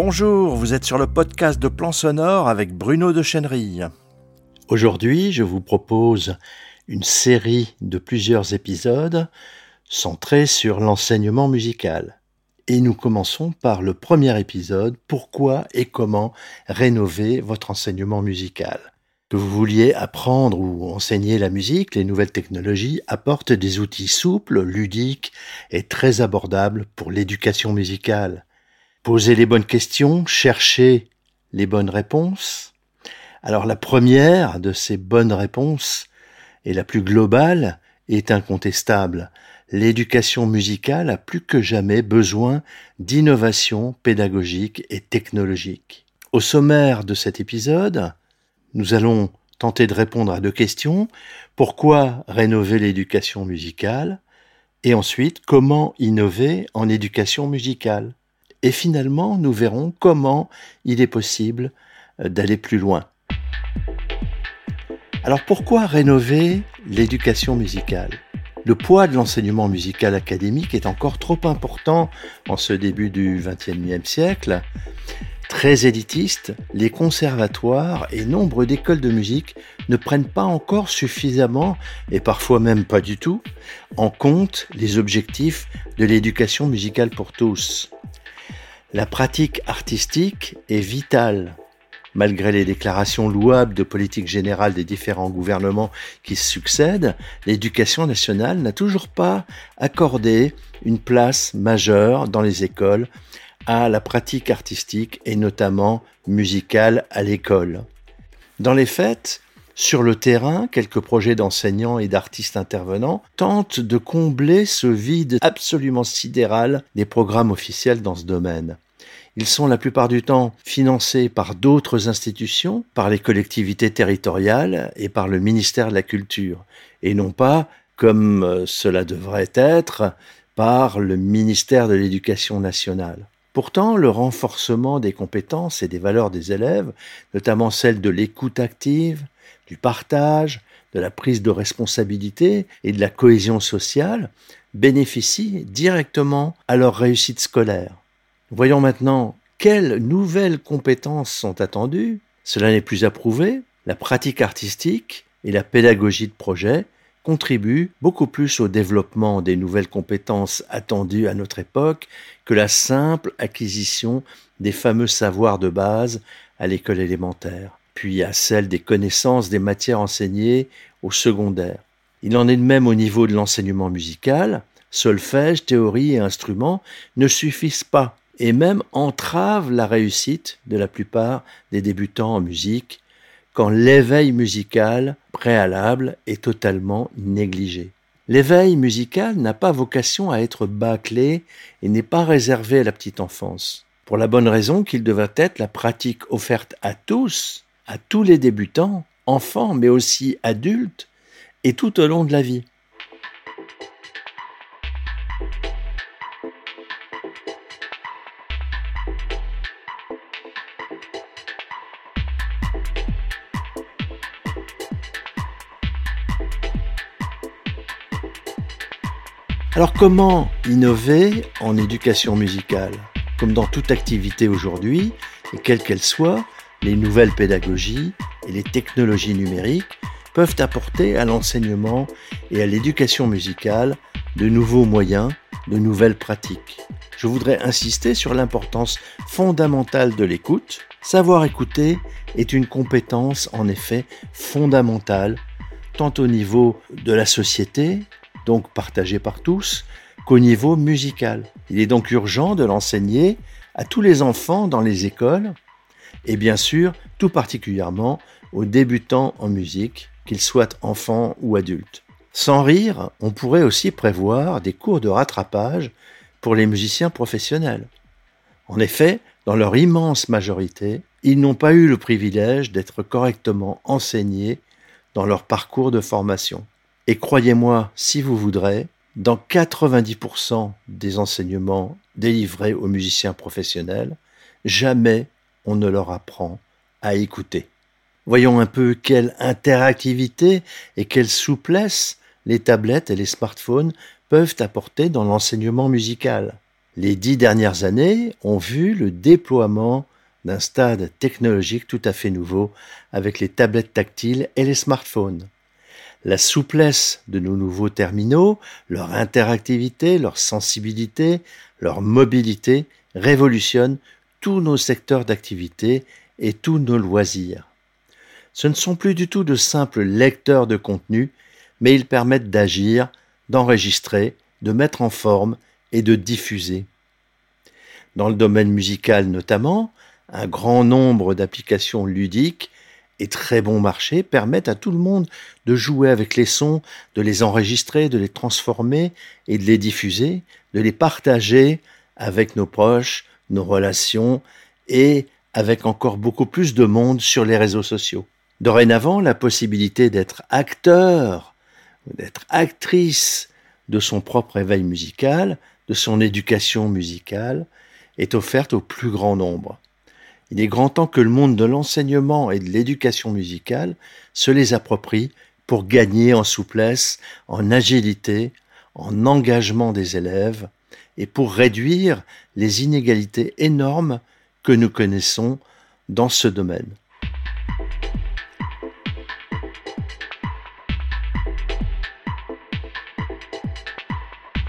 Bonjour, vous êtes sur le podcast de Plan Sonore avec Bruno de Chenerille. Aujourd'hui, je vous propose une série de plusieurs épisodes centrés sur l'enseignement musical. Et nous commençons par le premier épisode, pourquoi et comment rénover votre enseignement musical. Que vous vouliez apprendre ou enseigner la musique, les nouvelles technologies apportent des outils souples, ludiques et très abordables pour l'éducation musicale. Posez les bonnes questions, cherchez les bonnes réponses. Alors la première de ces bonnes réponses, et la plus globale, est incontestable. L'éducation musicale a plus que jamais besoin d'innovation pédagogique et technologique. Au sommaire de cet épisode, nous allons tenter de répondre à deux questions. Pourquoi rénover l'éducation musicale? Et ensuite, comment innover en éducation musicale? Et finalement, nous verrons comment il est possible euh, d'aller plus loin. Alors pourquoi rénover l'éducation musicale? Le poids de l'enseignement musical académique est encore trop important en ce début du XXIe siècle Très élitistes, les conservatoires et nombre d'écoles de musique ne prennent pas encore suffisamment, et parfois même pas du tout, en compte les objectifs de l'éducation musicale pour tous. La pratique artistique est vitale. Malgré les déclarations louables de politique générale des différents gouvernements qui succèdent, l'éducation nationale n'a toujours pas accordé une place majeure dans les écoles à la pratique artistique et notamment musicale à l'école. Dans les faits, sur le terrain, quelques projets d'enseignants et d'artistes intervenants tentent de combler ce vide absolument sidéral des programmes officiels dans ce domaine. Ils sont la plupart du temps financés par d'autres institutions, par les collectivités territoriales et par le ministère de la Culture, et non pas, comme euh, cela devrait être, par le ministère de l'Éducation nationale. Pourtant, le renforcement des compétences et des valeurs des élèves, notamment celles de l'écoute active, du partage, de la prise de responsabilité et de la cohésion sociale, bénéficie directement à leur réussite scolaire. Voyons maintenant quelles nouvelles compétences sont attendues. Cela n'est plus approuvé. La pratique artistique et la pédagogie de projet contribue beaucoup plus au développement des nouvelles compétences attendues à notre époque que la simple acquisition des fameux savoirs de base à l'école élémentaire, puis à celle des connaissances des matières enseignées au secondaire. Il en est de même au niveau de l'enseignement musical, solfège, théorie et instruments ne suffisent pas et même entravent la réussite de la plupart des débutants en musique quand l'éveil musical préalable est totalement négligé. L'éveil musical n'a pas vocation à être bâclé et n'est pas réservé à la petite enfance, pour la bonne raison qu'il devrait être la pratique offerte à tous, à tous les débutants, enfants mais aussi adultes, et tout au long de la vie. Alors comment innover en éducation musicale? Comme dans toute activité aujourd'hui, et quelle qu'elle soit, les nouvelles pédagogies et les technologies numériques peuvent apporter à l'enseignement et à l'éducation musicale de nouveaux moyens, de nouvelles pratiques. Je voudrais insister sur l'importance fondamentale de l'écoute. Savoir écouter est une compétence en effet fondamentale, tant au niveau de la société, donc partagé par tous, qu'au niveau musical. Il est donc urgent de l'enseigner à tous les enfants dans les écoles et bien sûr tout particulièrement aux débutants en musique, qu'ils soient enfants ou adultes. Sans rire, on pourrait aussi prévoir des cours de rattrapage pour les musiciens professionnels. En effet, dans leur immense majorité, ils n'ont pas eu le privilège d'être correctement enseignés dans leur parcours de formation. Et croyez-moi, si vous voudrez, dans 90% des enseignements délivrés aux musiciens professionnels, jamais on ne leur apprend à écouter. Voyons un peu quelle interactivité et quelle souplesse les tablettes et les smartphones peuvent apporter dans l'enseignement musical. Les dix dernières années ont vu le déploiement d'un stade technologique tout à fait nouveau avec les tablettes tactiles et les smartphones. La souplesse de nos nouveaux terminaux, leur interactivité, leur sensibilité, leur mobilité révolutionnent tous nos secteurs d'activité et tous nos loisirs. Ce ne sont plus du tout de simples lecteurs de contenu, mais ils permettent d'agir, d'enregistrer, de mettre en forme et de diffuser. Dans le domaine musical notamment, un grand nombre d'applications ludiques et très bon marché permettent à tout le monde de jouer avec les sons, de les enregistrer, de les transformer et de les diffuser, de les partager avec nos proches, nos relations et avec encore beaucoup plus de monde sur les réseaux sociaux. Dorénavant, la possibilité d'être acteur, d'être actrice de son propre éveil musical, de son éducation musicale, est offerte au plus grand nombre. Il est grand temps que le monde de l'enseignement et de l'éducation musicale se les approprie pour gagner en souplesse, en agilité, en engagement des élèves et pour réduire les inégalités énormes que nous connaissons dans ce domaine.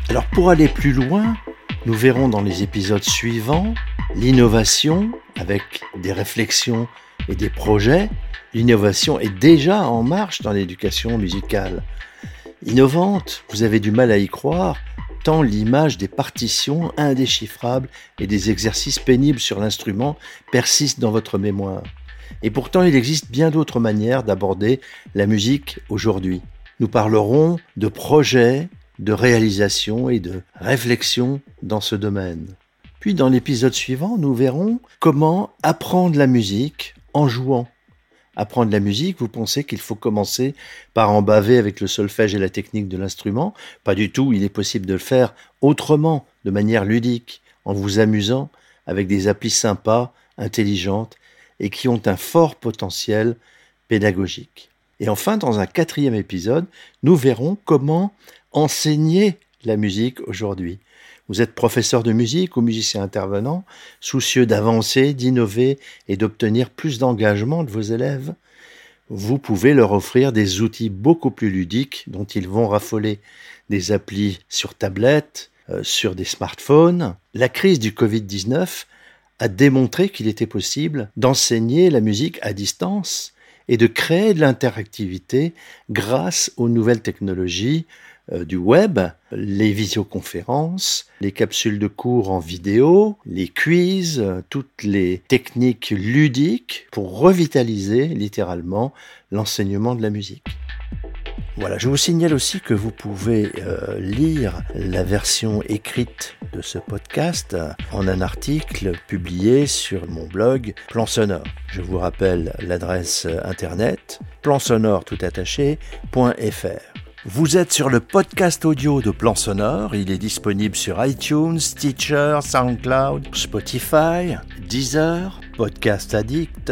Alors pour aller plus loin, nous verrons dans les épisodes suivants l'innovation avec des réflexions et des projets. L'innovation est déjà en marche dans l'éducation musicale. Innovante, vous avez du mal à y croire, l'image des partitions indéchiffrables et des exercices pénibles sur l'instrument persiste dans votre mémoire. Et pourtant, il existe bien d'autres manières d'aborder la musique aujourd'hui. Nous parlerons de projets, de réalisation et de réflexion dans ce domaine. Puis dans l'épisode suivant, nous verrons comment apprendre la musique en jouant. Apprendre la musique, vous pensez qu'il faut commencer par en baver avec le solfège et la technique de l'instrument? Pas du tout, il est possible de le faire autrement, de manière ludique, en vous amusant avec des applis sympas, intelligentes et qui ont un fort potentiel pédagogique. Et enfin, dans un quatrième épisode, nous verrons comment enseigner la musique aujourd'hui. Vous êtes professeur de musique ou musicien intervenant, soucieux d'avancer, d'innover et d'obtenir plus d'engagement de vos élèves. Vous pouvez leur offrir des outils beaucoup plus ludiques dont ils vont raffoler des applis sur tablette, euh, sur des smartphones. La crise du Covid-19 a démontré qu'il était possible d'enseigner la musique à distance et de créer de l'interactivité grâce aux nouvelles technologies du web, les visioconférences, les capsules de cours en vidéo, les quiz, euh, toutes les techniques ludiques pour revitaliser littéralement l'enseignement de la musique. Voilà, je vous signale aussi que vous pouvez euh, lire la version écrite de ce podcast en un article publié sur mon blog Plan Sonore. Je vous rappelle l'adresse internet plansonore tout vous êtes sur le podcast audio de Plan Sonore. Il est disponible sur iTunes, Stitcher, SoundCloud, Spotify, Deezer, Podcast Addict,